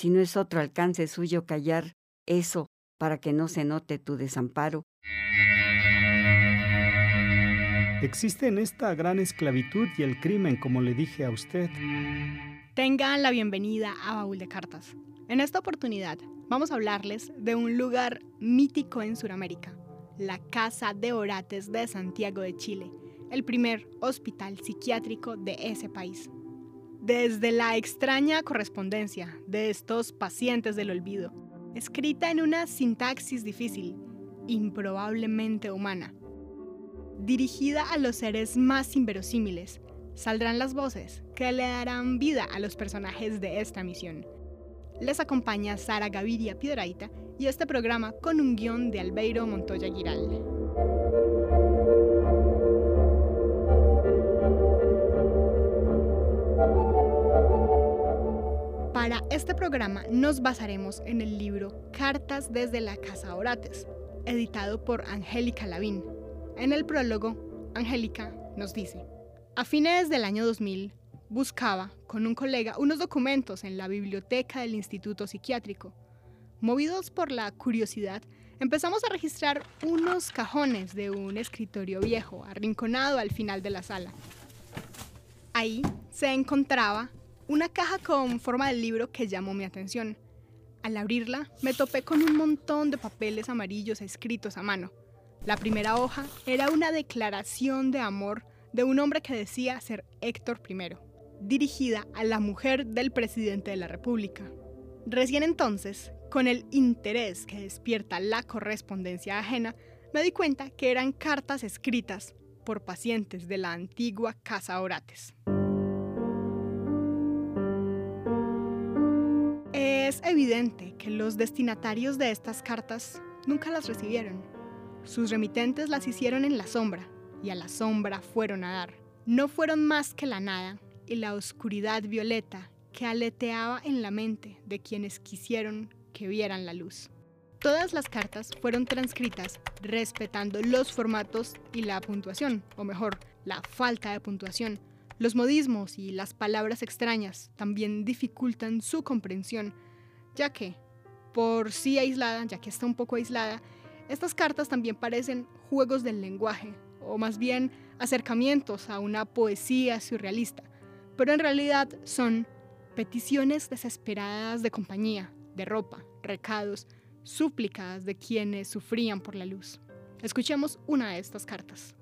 si no es otro alcance suyo callar eso para que no se note tu desamparo. Existe en esta gran esclavitud y el crimen, como le dije a usted. Tengan la bienvenida a Baúl de Cartas. En esta oportunidad vamos a hablarles de un lugar mítico en Sudamérica, la Casa de Orates de Santiago de Chile, el primer hospital psiquiátrico de ese país. Desde la extraña correspondencia de estos pacientes del olvido, escrita en una sintaxis difícil, improbablemente humana, dirigida a los seres más inverosímiles, saldrán las voces que le darán vida a los personajes de esta misión. Les acompaña Sara Gaviria Piedraita y este programa con un guion de Albeiro Montoya Giral. Este programa nos basaremos en el libro Cartas desde la Casa Orates, editado por Angélica Lavín, en el prólogo, Angélica nos dice, a fines del año 2000, buscaba con un colega unos documentos en la biblioteca del Instituto Psiquiátrico. Movidos por la curiosidad, empezamos a registrar unos cajones de un escritorio viejo, arrinconado al final de la sala. Ahí se encontraba una caja con forma de libro que llamó mi atención. Al abrirla, me topé con un montón de papeles amarillos escritos a mano. La primera hoja era una declaración de amor de un hombre que decía ser Héctor I, dirigida a la mujer del presidente de la República. Recién entonces, con el interés que despierta la correspondencia ajena, me di cuenta que eran cartas escritas por pacientes de la antigua Casa Orates. Evidente que los destinatarios de estas cartas nunca las recibieron. Sus remitentes las hicieron en la sombra, y a la sombra fueron a dar. No fueron más que la nada y la oscuridad violeta que aleteaba en la mente de quienes quisieron que vieran la luz. Todas las cartas fueron transcritas respetando los formatos y la puntuación, o mejor, la falta de puntuación. Los modismos y las palabras extrañas también dificultan su comprensión, ya que, por sí aislada, ya que está un poco aislada, estas cartas también parecen juegos del lenguaje, o más bien acercamientos a una poesía surrealista, pero en realidad son peticiones desesperadas de compañía, de ropa, recados, súplicas de quienes sufrían por la luz. Escuchemos una de estas cartas.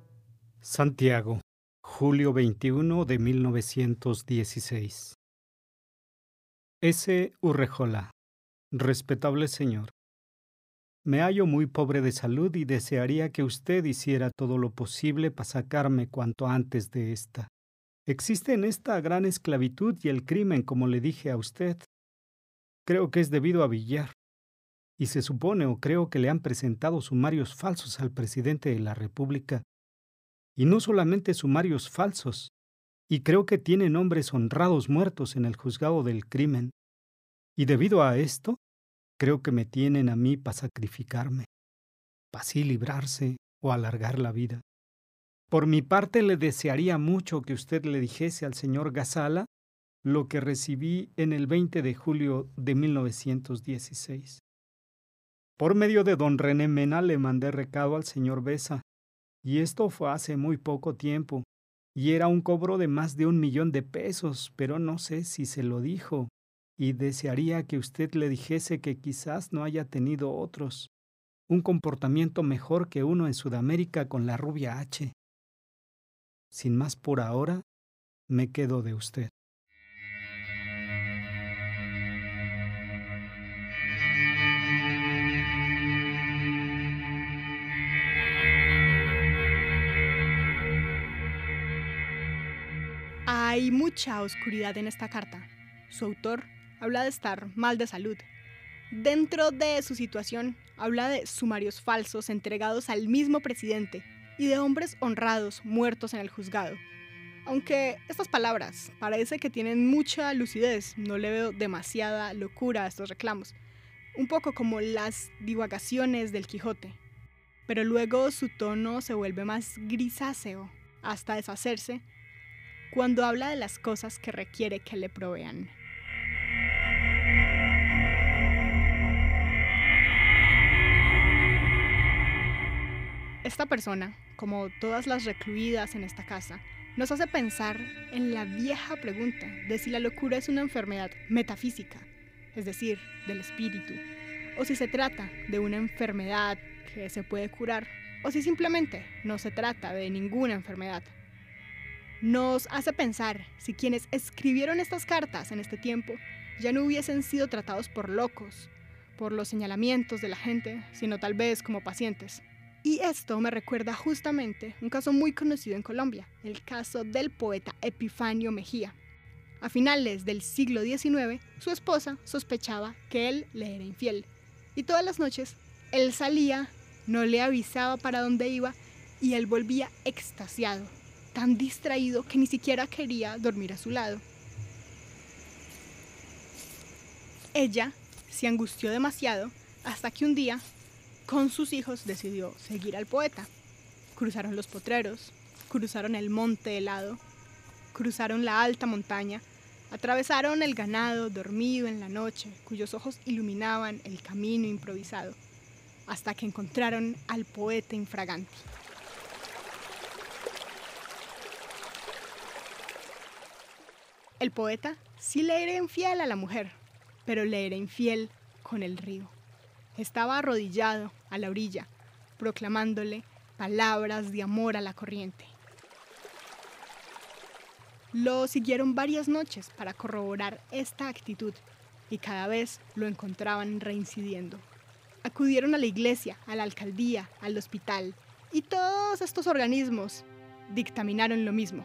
Santiago, julio 21 de 1916. S. Urrejola, respetable señor. Me hallo muy pobre de salud y desearía que usted hiciera todo lo posible para sacarme cuanto antes de esta. Existe en esta gran esclavitud y el crimen, como le dije a usted. Creo que es debido a Villar. Y se supone o creo que le han presentado sumarios falsos al presidente de la República. Y no solamente sumarios falsos, y creo que tienen hombres honrados muertos en el juzgado del crimen. Y debido a esto, Creo que me tienen a mí para sacrificarme, para así librarse o alargar la vida. Por mi parte le desearía mucho que usted le dijese al señor Gazala lo que recibí en el 20 de julio de 1916. Por medio de don René Mena le mandé recado al señor Besa, y esto fue hace muy poco tiempo, y era un cobro de más de un millón de pesos, pero no sé si se lo dijo y desearía que usted le dijese que quizás no haya tenido otros, un comportamiento mejor que uno en Sudamérica con la rubia H. Sin más por ahora, me quedo de usted. Hay mucha oscuridad en esta carta. Su autor habla de estar mal de salud. Dentro de su situación, habla de sumarios falsos entregados al mismo presidente y de hombres honrados muertos en el juzgado. Aunque estas palabras parece que tienen mucha lucidez, no le veo demasiada locura a estos reclamos, un poco como las divagaciones del Quijote. Pero luego su tono se vuelve más grisáceo, hasta deshacerse, cuando habla de las cosas que requiere que le provean. Esta persona, como todas las recluidas en esta casa, nos hace pensar en la vieja pregunta de si la locura es una enfermedad metafísica, es decir, del espíritu, o si se trata de una enfermedad que se puede curar, o si simplemente no se trata de ninguna enfermedad. Nos hace pensar si quienes escribieron estas cartas en este tiempo ya no hubiesen sido tratados por locos, por los señalamientos de la gente, sino tal vez como pacientes. Y esto me recuerda justamente un caso muy conocido en Colombia, el caso del poeta Epifanio Mejía. A finales del siglo XIX, su esposa sospechaba que él le era infiel, y todas las noches él salía, no le avisaba para dónde iba, y él volvía extasiado, tan distraído que ni siquiera quería dormir a su lado. Ella se angustió demasiado hasta que un día con sus hijos decidió seguir al poeta. Cruzaron los potreros, cruzaron el monte helado, cruzaron la alta montaña, atravesaron el ganado dormido en la noche, cuyos ojos iluminaban el camino improvisado, hasta que encontraron al poeta infraganti. El poeta sí le era infiel a la mujer, pero le era infiel con el río. Estaba arrodillado a la orilla, proclamándole palabras de amor a la corriente. Lo siguieron varias noches para corroborar esta actitud y cada vez lo encontraban reincidiendo. Acudieron a la iglesia, a la alcaldía, al hospital y todos estos organismos dictaminaron lo mismo.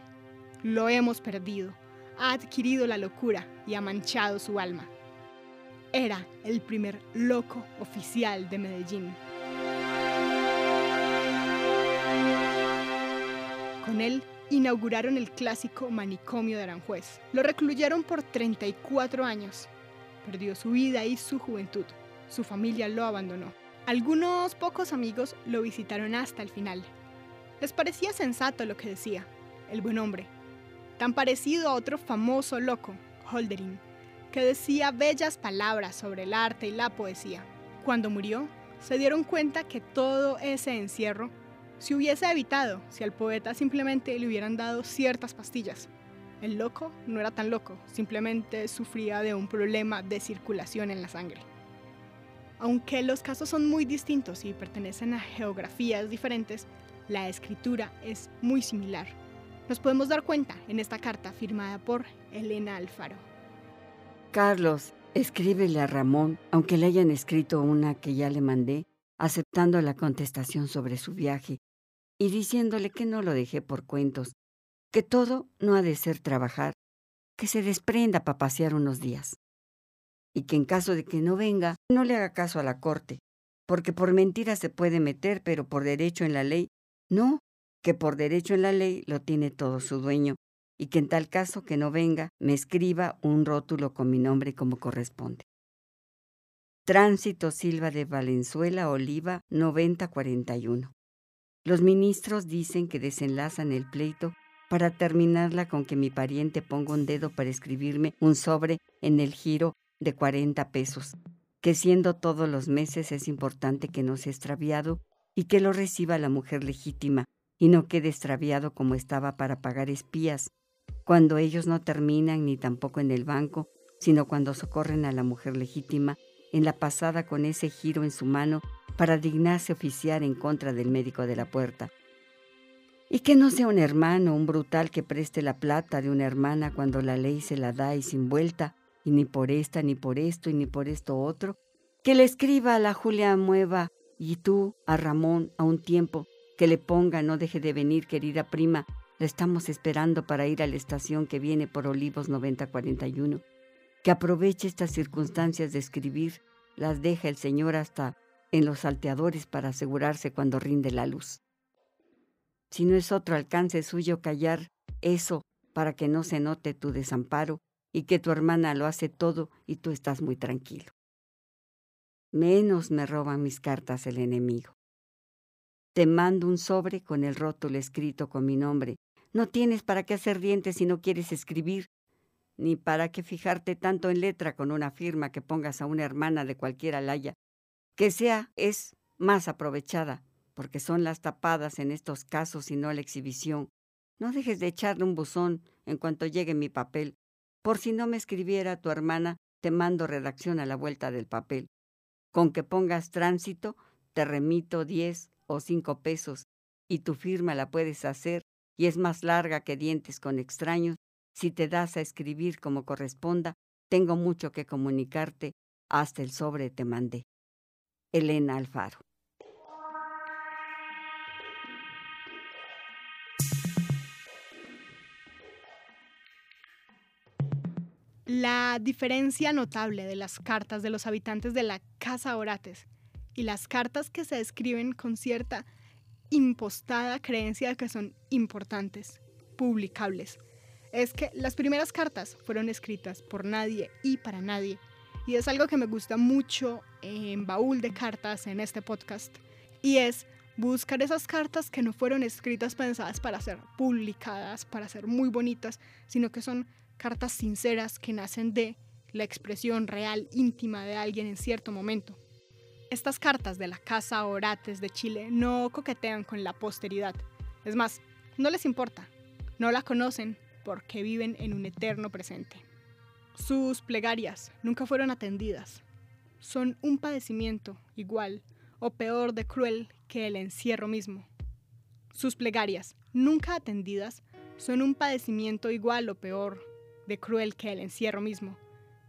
Lo hemos perdido, ha adquirido la locura y ha manchado su alma era el primer loco oficial de Medellín. Con él inauguraron el clásico manicomio de Aranjuez. Lo recluyeron por 34 años. Perdió su vida y su juventud. Su familia lo abandonó. Algunos pocos amigos lo visitaron hasta el final. Les parecía sensato lo que decía, el buen hombre, tan parecido a otro famoso loco, Holderin, que decía bellas palabras sobre el arte y la poesía. Cuando murió, se dieron cuenta que todo ese encierro se hubiese evitado si al poeta simplemente le hubieran dado ciertas pastillas. El loco no era tan loco, simplemente sufría de un problema de circulación en la sangre. Aunque los casos son muy distintos y pertenecen a geografías diferentes, la escritura es muy similar. Nos podemos dar cuenta en esta carta firmada por Elena Alfaro. Carlos, escríbele a Ramón, aunque le hayan escrito una que ya le mandé, aceptando la contestación sobre su viaje y diciéndole que no lo dejé por cuentos, que todo no ha de ser trabajar, que se desprenda para pasear unos días. Y que en caso de que no venga, no le haga caso a la corte, porque por mentira se puede meter, pero por derecho en la ley, no, que por derecho en la ley lo tiene todo su dueño, y que en tal caso que no venga, me escriba un rótulo con mi nombre como corresponde. Tránsito Silva de Valenzuela, Oliva, 9041. Los ministros dicen que desenlazan el pleito para terminarla con que mi pariente ponga un dedo para escribirme un sobre en el giro de 40 pesos, que siendo todos los meses es importante que no sea extraviado y que lo reciba la mujer legítima y no quede extraviado como estaba para pagar espías cuando ellos no terminan ni tampoco en el banco, sino cuando socorren a la mujer legítima en la pasada con ese giro en su mano para dignarse oficiar en contra del médico de la puerta. Y que no sea un hermano, un brutal que preste la plata de una hermana cuando la ley se la da y sin vuelta, y ni por esta, ni por esto, y ni por esto otro, que le escriba a la Julia Mueva y tú a Ramón a un tiempo, que le ponga no deje de venir, querida prima, estamos esperando para ir a la estación que viene por Olivos 9041. Que aproveche estas circunstancias de escribir, las deja el Señor hasta en los salteadores para asegurarse cuando rinde la luz. Si no es otro alcance suyo callar eso para que no se note tu desamparo y que tu hermana lo hace todo y tú estás muy tranquilo. Menos me roban mis cartas el enemigo. Te mando un sobre con el rótulo escrito con mi nombre. No tienes para qué hacer dientes si no quieres escribir, ni para qué fijarte tanto en letra con una firma que pongas a una hermana de cualquier alaya, que sea es más aprovechada porque son las tapadas en estos casos y no la exhibición. No dejes de echarle un buzón en cuanto llegue mi papel. Por si no me escribiera tu hermana, te mando redacción a la vuelta del papel. Con que pongas tránsito, te remito diez o cinco pesos, y tu firma la puedes hacer, y es más larga que dientes con extraños. Si te das a escribir como corresponda, tengo mucho que comunicarte, hasta el sobre te mandé. Elena Alfaro. La diferencia notable de las cartas de los habitantes de la Casa Orates y las cartas que se escriben con cierta impostada creencia de que son importantes, publicables, es que las primeras cartas fueron escritas por nadie y para nadie. Y es algo que me gusta mucho en Baúl de Cartas en este podcast. Y es buscar esas cartas que no fueron escritas pensadas para ser publicadas, para ser muy bonitas, sino que son cartas sinceras que nacen de la expresión real, íntima de alguien en cierto momento. Estas cartas de la Casa Orates de Chile no coquetean con la posteridad. Es más, no les importa. No la conocen porque viven en un eterno presente. Sus plegarias nunca fueron atendidas. Son un padecimiento igual o peor de cruel que el encierro mismo. Sus plegarias nunca atendidas son un padecimiento igual o peor de cruel que el encierro mismo,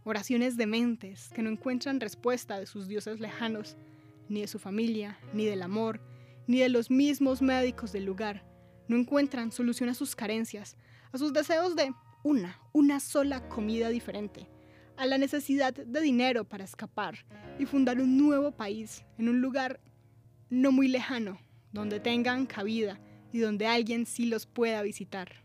oraciones dementes que no encuentran respuesta de sus dioses lejanos, ni de su familia, ni del amor, ni de los mismos médicos del lugar, no encuentran solución a sus carencias, a sus deseos de una, una sola comida diferente, a la necesidad de dinero para escapar y fundar un nuevo país en un lugar no muy lejano, donde tengan cabida y donde alguien sí los pueda visitar.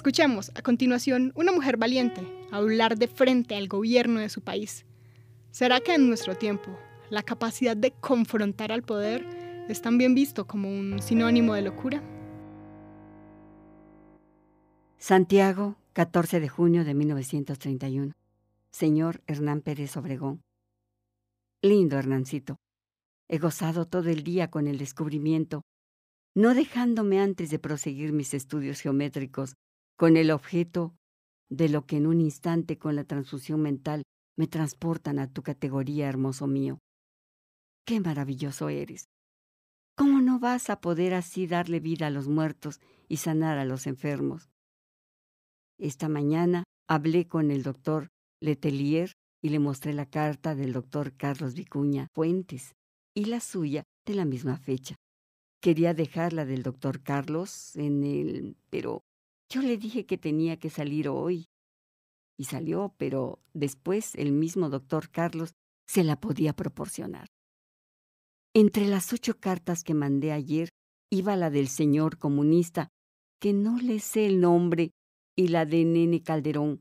Escuchemos a continuación una mujer valiente hablar de frente al gobierno de su país. ¿Será que en nuestro tiempo la capacidad de confrontar al poder es también visto como un sinónimo de locura? Santiago, 14 de junio de 1931. Señor Hernán Pérez Obregón. Lindo Hernancito. He gozado todo el día con el descubrimiento, no dejándome antes de proseguir mis estudios geométricos con el objeto de lo que en un instante con la transfusión mental me transportan a tu categoría, hermoso mío. ¡Qué maravilloso eres! ¿Cómo no vas a poder así darle vida a los muertos y sanar a los enfermos? Esta mañana hablé con el doctor Letelier y le mostré la carta del doctor Carlos Vicuña Fuentes y la suya de la misma fecha. Quería dejarla del doctor Carlos en el... pero yo le dije que tenía que salir hoy. Y salió, pero después el mismo doctor Carlos se la podía proporcionar. Entre las ocho cartas que mandé ayer iba la del señor comunista, que no le sé el nombre, y la de Nene Calderón.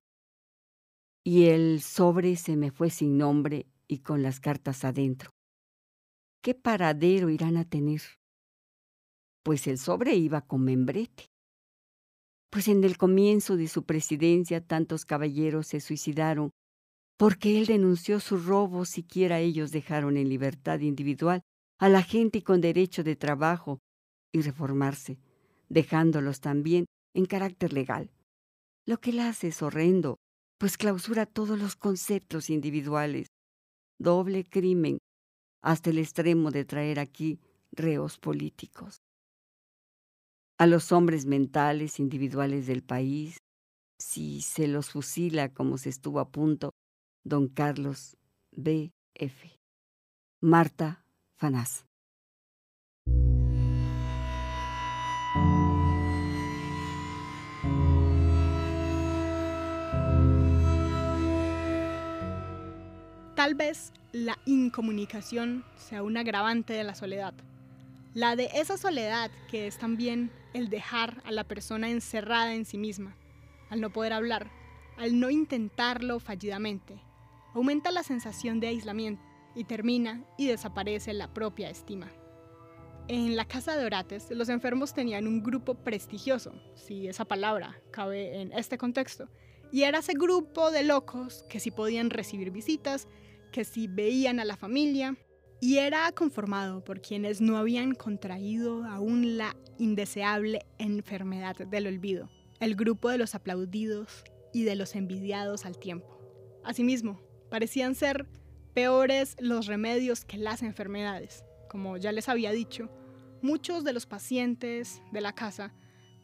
Y el sobre se me fue sin nombre y con las cartas adentro. ¿Qué paradero irán a tener? Pues el sobre iba con membrete pues en el comienzo de su presidencia tantos caballeros se suicidaron porque él denunció su robo, siquiera ellos dejaron en libertad individual a la gente con derecho de trabajo y reformarse, dejándolos también en carácter legal. Lo que él hace es horrendo, pues clausura todos los conceptos individuales. Doble crimen, hasta el extremo de traer aquí reos políticos a los hombres mentales individuales del país, si se los fusila como se estuvo a punto, don Carlos B. F. Marta Fanás. Tal vez la incomunicación sea un agravante de la soledad la de esa soledad que es también el dejar a la persona encerrada en sí misma, al no poder hablar, al no intentarlo fallidamente. Aumenta la sensación de aislamiento y termina y desaparece la propia estima. En la casa de Orates, los enfermos tenían un grupo prestigioso, si esa palabra cabe en este contexto, y era ese grupo de locos que sí podían recibir visitas, que sí veían a la familia, y era conformado por quienes no habían contraído aún la indeseable enfermedad del olvido, el grupo de los aplaudidos y de los envidiados al tiempo. Asimismo, parecían ser peores los remedios que las enfermedades. Como ya les había dicho, muchos de los pacientes de la casa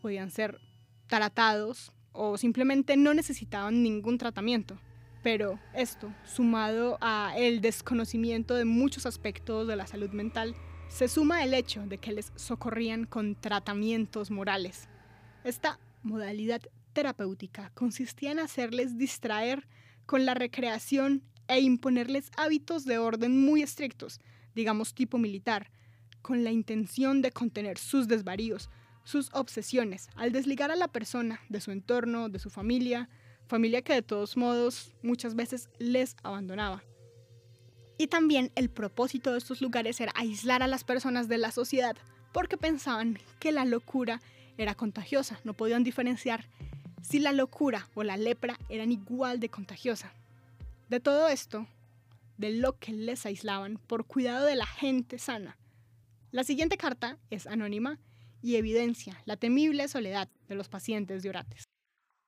podían ser tratados o simplemente no necesitaban ningún tratamiento. Pero esto, sumado a el desconocimiento de muchos aspectos de la salud mental, se suma el hecho de que les socorrían con tratamientos morales. Esta modalidad terapéutica consistía en hacerles distraer con la recreación e imponerles hábitos de orden muy estrictos, digamos tipo militar, con la intención de contener sus desvaríos, sus obsesiones, al desligar a la persona de su entorno, de su familia, familia que de todos modos muchas veces les abandonaba. Y también el propósito de estos lugares era aislar a las personas de la sociedad porque pensaban que la locura era contagiosa, no podían diferenciar si la locura o la lepra eran igual de contagiosa. De todo esto, de lo que les aislaban por cuidado de la gente sana. La siguiente carta es anónima y evidencia la temible soledad de los pacientes de Orates.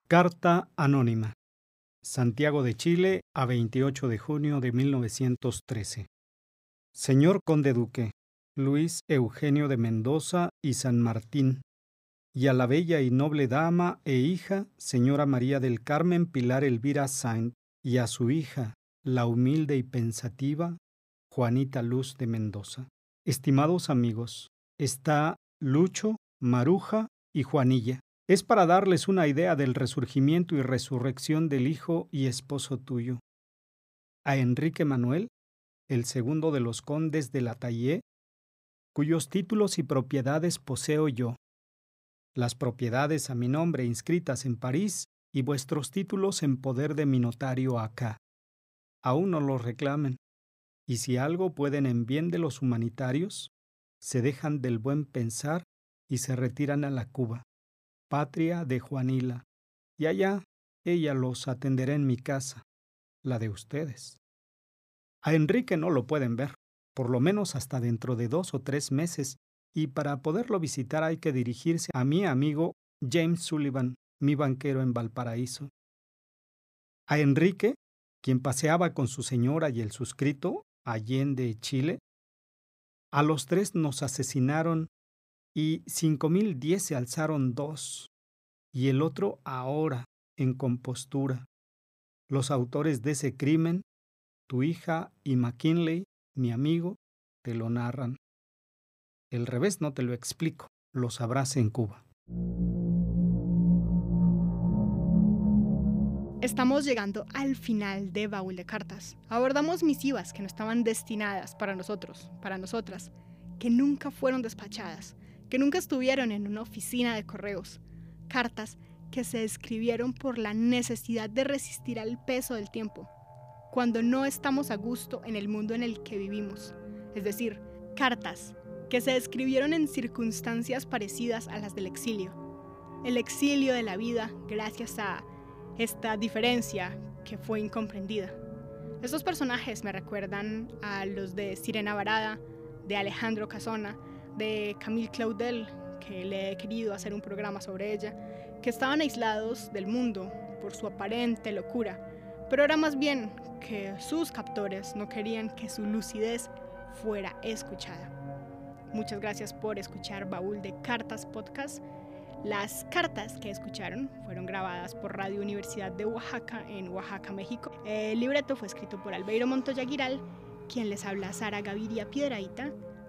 Carta Anónima. Santiago de Chile, a 28 de junio de 1913. Señor Conde Duque, Luis Eugenio de Mendoza y San Martín, y a la bella y noble dama e hija, señora María del Carmen Pilar Elvira Saint, y a su hija, la humilde y pensativa, Juanita Luz de Mendoza. Estimados amigos, está Lucho, Maruja y Juanilla es para darles una idea del resurgimiento y resurrección del hijo y esposo tuyo. A Enrique Manuel, el segundo de los condes de la Taillé, cuyos títulos y propiedades poseo yo, las propiedades a mi nombre inscritas en París y vuestros títulos en poder de mi notario acá. Aún no los reclamen, y si algo pueden en bien de los humanitarios, se dejan del buen pensar y se retiran a la Cuba patria de Juanila, y allá ella los atenderá en mi casa, la de ustedes. A Enrique no lo pueden ver, por lo menos hasta dentro de dos o tres meses, y para poderlo visitar hay que dirigirse a mi amigo James Sullivan, mi banquero en Valparaíso. A Enrique, quien paseaba con su señora y el suscrito, Allende, Chile, a los tres nos asesinaron y cinco mil diez se alzaron dos, y el otro ahora, en compostura. Los autores de ese crimen, tu hija y McKinley, mi amigo, te lo narran. El revés no te lo explico, lo sabrás en Cuba. Estamos llegando al final de Baúl de Cartas. Abordamos misivas que no estaban destinadas para nosotros, para nosotras, que nunca fueron despachadas, que nunca estuvieron en una oficina de correos, cartas que se escribieron por la necesidad de resistir al peso del tiempo, cuando no estamos a gusto en el mundo en el que vivimos, es decir, cartas que se escribieron en circunstancias parecidas a las del exilio, el exilio de la vida gracias a esta diferencia que fue incomprendida. Estos personajes me recuerdan a los de Sirena Varada, de Alejandro Casona, de Camille Claudel, que le he querido hacer un programa sobre ella, que estaban aislados del mundo por su aparente locura, pero era más bien que sus captores no querían que su lucidez fuera escuchada. Muchas gracias por escuchar Baúl de Cartas Podcast. Las cartas que escucharon fueron grabadas por Radio Universidad de Oaxaca en Oaxaca, México. El libreto fue escrito por Albeiro Montoya Giral, quien les habla Sara Gaviria Piedraíta